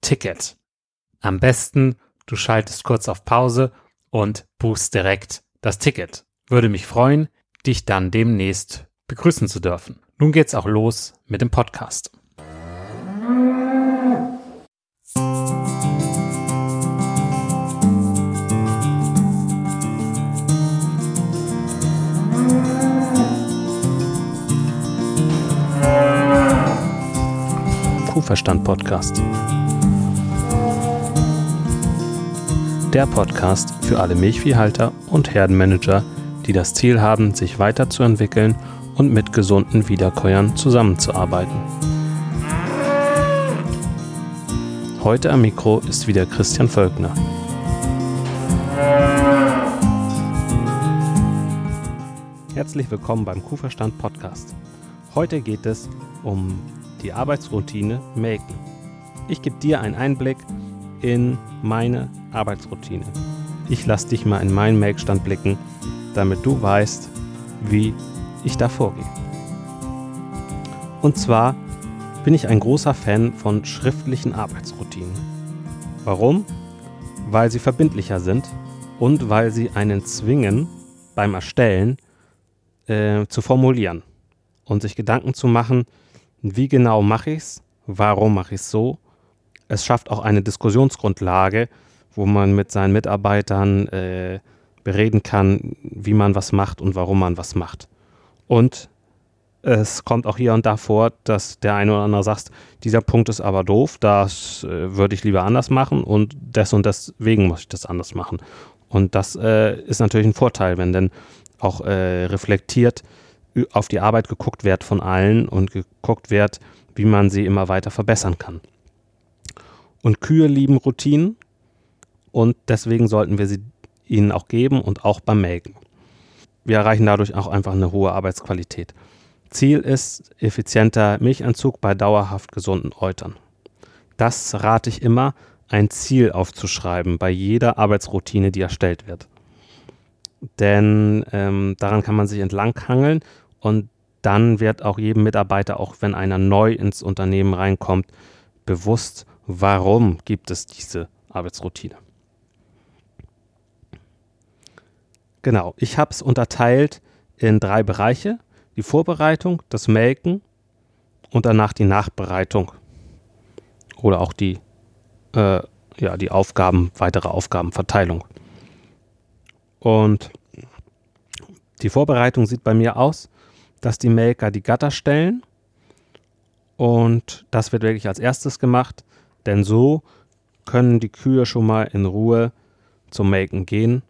Ticket. Am besten, du schaltest kurz auf Pause und buchst direkt das Ticket. Würde mich freuen, dich dann demnächst begrüßen zu dürfen. Nun geht's auch los mit dem Podcast. Kuhverstand Podcast. Der Podcast für alle Milchviehhalter und Herdenmanager, die das Ziel haben, sich weiterzuentwickeln und mit gesunden Wiederkäuern zusammenzuarbeiten. Heute am Mikro ist wieder Christian Völkner. Herzlich willkommen beim Kuhverstand Podcast. Heute geht es um die Arbeitsroutine Melken. Ich gebe dir einen Einblick in meine Arbeitsroutine. Ich lasse dich mal in meinen Melkstand blicken, damit du weißt, wie ich da vorgehe. Und zwar bin ich ein großer Fan von schriftlichen Arbeitsroutinen. Warum? Weil sie verbindlicher sind und weil sie einen zwingen, beim Erstellen äh, zu formulieren und sich Gedanken zu machen, wie genau mache ich es? Warum mache ich es so? Es schafft auch eine Diskussionsgrundlage, wo man mit seinen Mitarbeitern äh, bereden kann, wie man was macht und warum man was macht. Und es kommt auch hier und da vor, dass der eine oder andere sagt, dieser Punkt ist aber doof, das äh, würde ich lieber anders machen und des und deswegen muss ich das anders machen. Und das äh, ist natürlich ein Vorteil, wenn denn auch äh, reflektiert auf die Arbeit geguckt wird von allen und geguckt wird, wie man sie immer weiter verbessern kann. Und Kühe lieben Routinen und deswegen sollten wir sie ihnen auch geben und auch beim Melken. Wir erreichen dadurch auch einfach eine hohe Arbeitsqualität. Ziel ist effizienter Milchanzug bei dauerhaft gesunden Eutern. Das rate ich immer, ein Ziel aufzuschreiben bei jeder Arbeitsroutine, die erstellt wird. Denn ähm, daran kann man sich entlanghangeln und dann wird auch jedem Mitarbeiter, auch wenn einer neu ins Unternehmen reinkommt, bewusst, warum gibt es diese Arbeitsroutine. Genau, ich habe es unterteilt in drei Bereiche. Die Vorbereitung, das Melken und danach die Nachbereitung. Oder auch die, äh, ja, die Aufgaben, weitere Aufgabenverteilung. Und die Vorbereitung sieht bei mir aus, dass die Melker die Gatter stellen. Und das wird wirklich als erstes gemacht, denn so können die Kühe schon mal in Ruhe zum Melken gehen,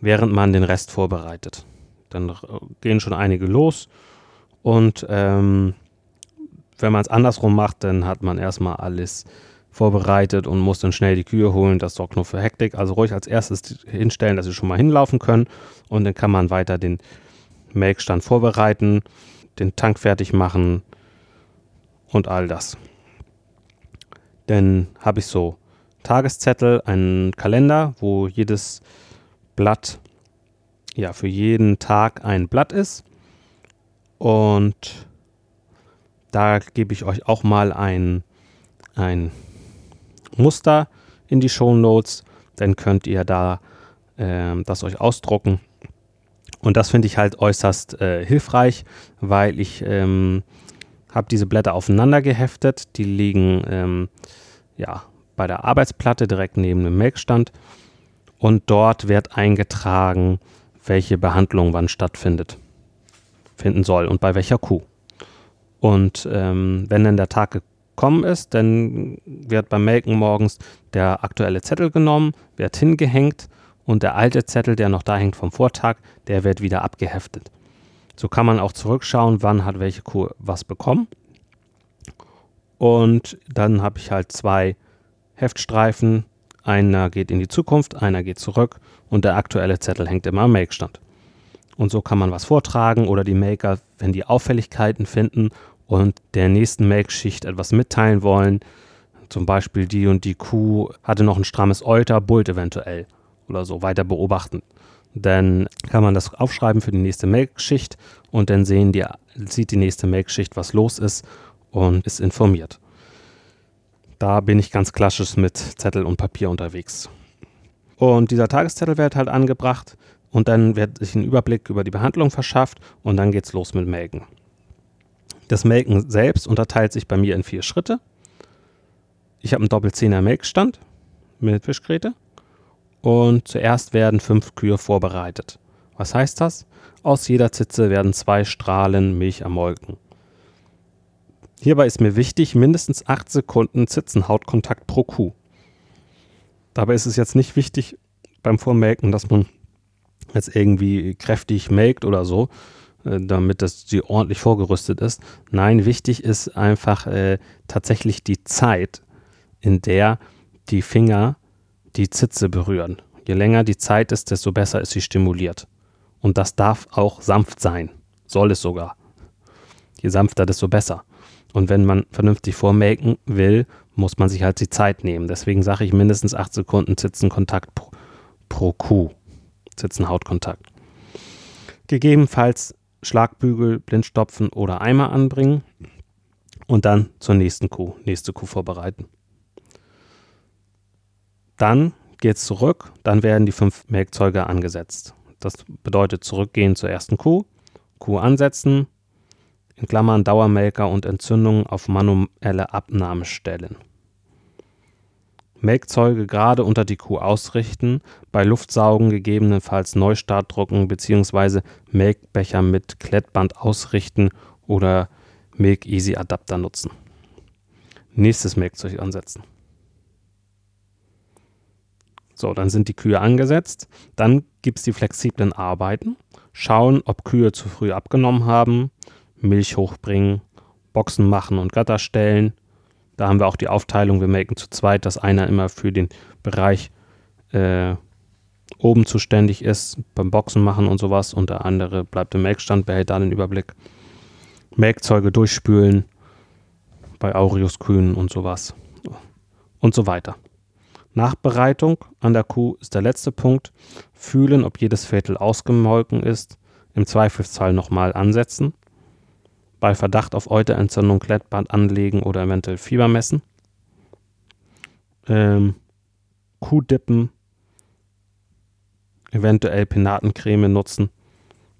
während man den Rest vorbereitet. Dann gehen schon einige los und ähm, wenn man es andersrum macht, dann hat man erstmal alles vorbereitet und muss dann schnell die Kühe holen. Das sorgt nur für Hektik. Also ruhig als erstes hinstellen, dass sie schon mal hinlaufen können und dann kann man weiter den Melkstand vorbereiten, den Tank fertig machen und all das. Dann habe ich so Tageszettel, einen Kalender, wo jedes Blatt, ja, für jeden Tag ein Blatt ist. Und da gebe ich euch auch mal ein, ein Muster in die Show Notes. Dann könnt ihr da äh, das euch ausdrucken. Und das finde ich halt äußerst äh, hilfreich, weil ich ähm, habe diese Blätter aufeinander geheftet. Die liegen ähm, ja bei der Arbeitsplatte direkt neben dem Melkstand und dort wird eingetragen, welche Behandlung wann stattfindet, finden soll und bei welcher Kuh. Und ähm, wenn dann der Tag gekommen ist, dann wird beim Melken morgens der aktuelle Zettel genommen, wird hingehängt und der alte Zettel, der noch da hängt vom Vortag, der wird wieder abgeheftet. So kann man auch zurückschauen, wann hat welche Kuh was bekommen. Und dann habe ich halt zwei Heftstreifen. Einer geht in die Zukunft, einer geht zurück und der aktuelle Zettel hängt immer am Make-Stand. Und so kann man was vortragen oder die Maker, wenn die Auffälligkeiten finden und der nächsten Make-Schicht etwas mitteilen wollen, zum Beispiel die und die Kuh hatte noch ein strammes Euter, bullt eventuell oder so, weiter beobachten. Dann kann man das aufschreiben für die nächste Make-Schicht und dann sehen die, sieht die nächste Make-Schicht, was los ist und ist informiert. Da bin ich ganz klassisch mit Zettel und Papier unterwegs. Und dieser Tageszettel wird halt angebracht und dann wird sich ein Überblick über die Behandlung verschafft und dann geht's los mit Melken. Das Melken selbst unterteilt sich bei mir in vier Schritte. Ich habe einen Doppelzehner Melkstand mit Fischgräte und zuerst werden fünf Kühe vorbereitet. Was heißt das? Aus jeder Zitze werden zwei Strahlen Milch ermolken. Hierbei ist mir wichtig, mindestens 8 Sekunden Zitzenhautkontakt pro Kuh. Dabei ist es jetzt nicht wichtig beim Vormelken, dass man jetzt irgendwie kräftig melkt oder so, damit das sie ordentlich vorgerüstet ist. Nein, wichtig ist einfach äh, tatsächlich die Zeit, in der die Finger die Zitze berühren. Je länger die Zeit ist, desto besser ist sie stimuliert. Und das darf auch sanft sein. Soll es sogar. Je sanfter, desto besser. Und wenn man vernünftig vormelken will, muss man sich halt die Zeit nehmen. Deswegen sage ich mindestens 8 Sekunden Zitzenkontakt pro, pro Kuh. Zitzenhautkontakt. Gegebenenfalls Schlagbügel, Blindstopfen oder Eimer anbringen und dann zur nächsten Kuh, nächste Kuh vorbereiten. Dann geht es zurück, dann werden die fünf Melkzeuge angesetzt. Das bedeutet zurückgehen zur ersten Kuh, Kuh ansetzen, in Klammern Dauermelker und Entzündungen auf manuelle Abnahme stellen. Melkzeuge gerade unter die Kuh ausrichten, bei Luftsaugen gegebenenfalls Neustart drucken bzw. Melkbecher mit Klettband ausrichten oder Milk Easy Adapter nutzen. Nächstes Melkzeug ansetzen. So, dann sind die Kühe angesetzt. Dann gibt es die flexiblen Arbeiten. Schauen, ob Kühe zu früh abgenommen haben, Milch hochbringen, Boxen machen und Gatter stellen. Da haben wir auch die Aufteilung, wir melken zu zweit, dass einer immer für den Bereich äh, oben zuständig ist, beim Boxen machen und sowas und der andere bleibt im Melkstand, behält da den Überblick. Melkzeuge durchspülen bei Aureus-Kühen und sowas und so weiter. Nachbereitung an der Kuh ist der letzte Punkt. Fühlen, ob jedes Viertel ausgemolken ist. Im Zweifelsfall nochmal ansetzen bei Verdacht auf Euterentzündung Klettband anlegen oder eventuell Fieber messen. Ähm, Kuhdippen, eventuell Penatencreme nutzen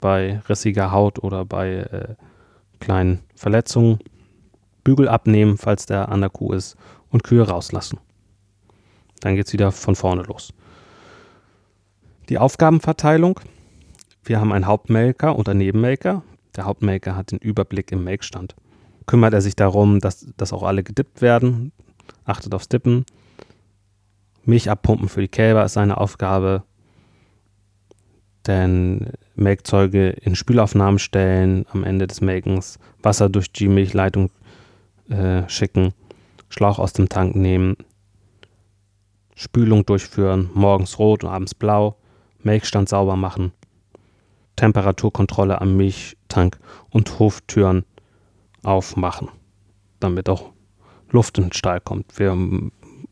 bei rissiger Haut oder bei äh, kleinen Verletzungen. Bügel abnehmen, falls der an der Kuh ist und Kühe rauslassen. Dann geht es wieder von vorne los. Die Aufgabenverteilung. Wir haben einen Hauptmelker oder Nebenmelker. Der Hauptmelker hat den Überblick im Melkstand. Kümmert er sich darum, dass, dass auch alle gedippt werden, achtet aufs Dippen. Milch abpumpen für die Kälber ist seine Aufgabe. Denn Melkzeuge in Spülaufnahmen stellen, am Ende des Melkens Wasser durch die Milchleitung äh, schicken, Schlauch aus dem Tank nehmen, Spülung durchführen, morgens rot und abends blau, Melkstand sauber machen, Temperaturkontrolle am Milchtank und Hoftüren aufmachen, damit auch Luft in den Stall kommt. Wir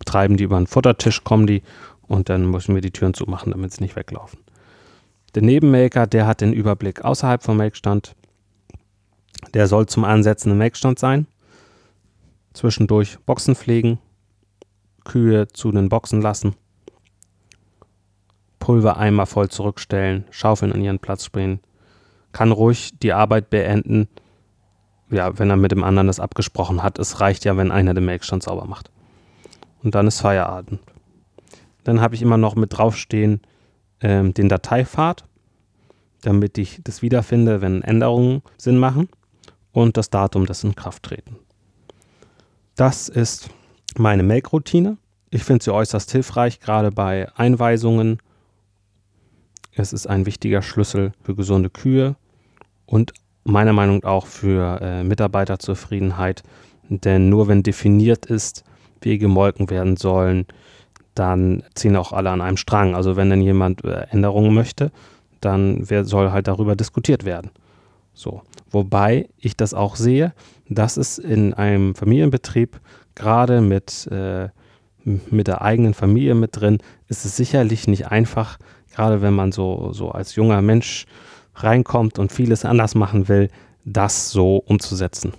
treiben die über den Futtertisch, kommen die und dann müssen wir die Türen zumachen, damit sie nicht weglaufen. Der Nebenmelker, der hat den Überblick außerhalb vom Melkstand. Der soll zum Ansetzen im Melkstand sein. Zwischendurch Boxen pflegen, Kühe zu den Boxen lassen, Pulvereimer voll zurückstellen, Schaufeln an ihren Platz bringen, kann ruhig die Arbeit beenden, ja, wenn er mit dem anderen das abgesprochen hat. Es reicht ja, wenn einer den Melkstand sauber macht. Und dann ist Feierabend. Dann habe ich immer noch mit draufstehen ähm, den Dateipfad, damit ich das wiederfinde, wenn Änderungen Sinn machen und das Datum des Inkrafttreten. Das ist meine Make-Routine. Ich finde sie äußerst hilfreich, gerade bei Einweisungen. Es ist ein wichtiger Schlüssel für gesunde Kühe und meiner Meinung nach auch für äh, Mitarbeiterzufriedenheit. Denn nur wenn definiert ist, wie gemolken werden sollen, dann ziehen auch alle an einem Strang. Also wenn dann jemand äh, Änderungen möchte, dann soll halt darüber diskutiert werden. So. Wobei ich das auch sehe, dass es in einem Familienbetrieb gerade mit, äh, mit der eigenen Familie mit drin, ist es sicherlich nicht einfach, gerade wenn man so, so als junger Mensch reinkommt und vieles anders machen will, das so umzusetzen.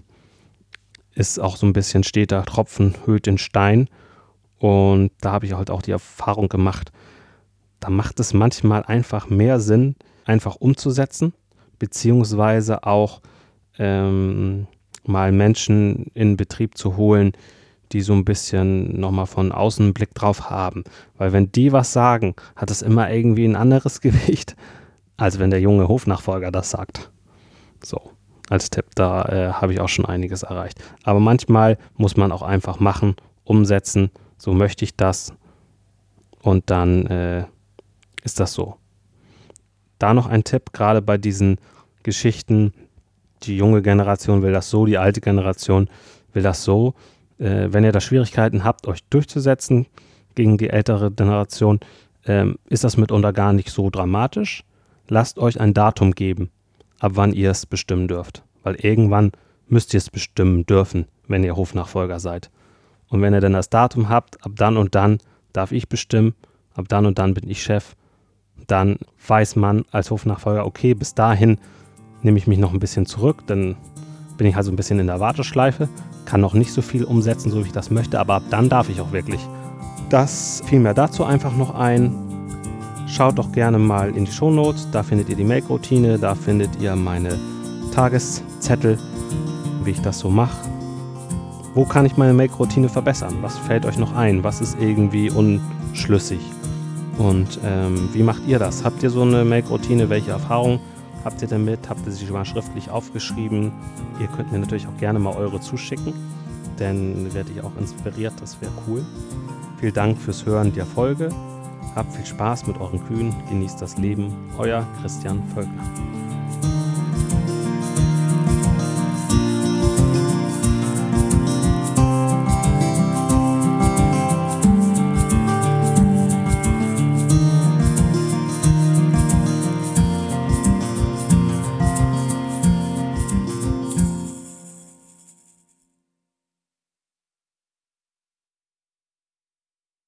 Ist auch so ein bisschen steter Tropfen höht den Stein. Und da habe ich halt auch die Erfahrung gemacht, da macht es manchmal einfach mehr Sinn, einfach umzusetzen, beziehungsweise auch ähm, mal Menschen in Betrieb zu holen, die so ein bisschen nochmal von außen einen Blick drauf haben. Weil wenn die was sagen, hat es immer irgendwie ein anderes Gewicht, als wenn der junge Hofnachfolger das sagt. So, als Tipp, da äh, habe ich auch schon einiges erreicht. Aber manchmal muss man auch einfach machen, umsetzen, so möchte ich das. Und dann äh, ist das so. Da noch ein Tipp, gerade bei diesen Geschichten, die junge Generation will das so, die alte Generation will das so. Äh, wenn ihr da Schwierigkeiten habt, euch durchzusetzen gegen die ältere Generation, ähm, ist das mitunter gar nicht so dramatisch. Lasst euch ein Datum geben, ab wann ihr es bestimmen dürft. Weil irgendwann müsst ihr es bestimmen dürfen, wenn ihr Hofnachfolger seid. Und wenn ihr dann das Datum habt, ab dann und dann darf ich bestimmen, ab dann und dann bin ich Chef, dann weiß man als Hofnachfolger, okay, bis dahin nehme ich mich noch ein bisschen zurück, dann bin ich halt so ein bisschen in der Warteschleife, kann noch nicht so viel umsetzen, so wie ich das möchte, aber ab dann darf ich auch wirklich. Das fiel mir dazu einfach noch ein. Schaut doch gerne mal in die Shownotes, da findet ihr die Make-Routine, da findet ihr meine Tageszettel, wie ich das so mache. Wo kann ich meine Make-Routine verbessern? Was fällt euch noch ein? Was ist irgendwie unschlüssig? Und ähm, wie macht ihr das? Habt ihr so eine Make-Routine? Welche Erfahrungen habt ihr damit? Habt ihr sie schon mal schriftlich aufgeschrieben? Ihr könnt mir natürlich auch gerne mal eure zuschicken, denn werde ich auch inspiriert, das wäre cool. Vielen Dank fürs Hören der Folge. Habt viel Spaß mit euren Kühen, genießt das Leben. Euer Christian Völkner.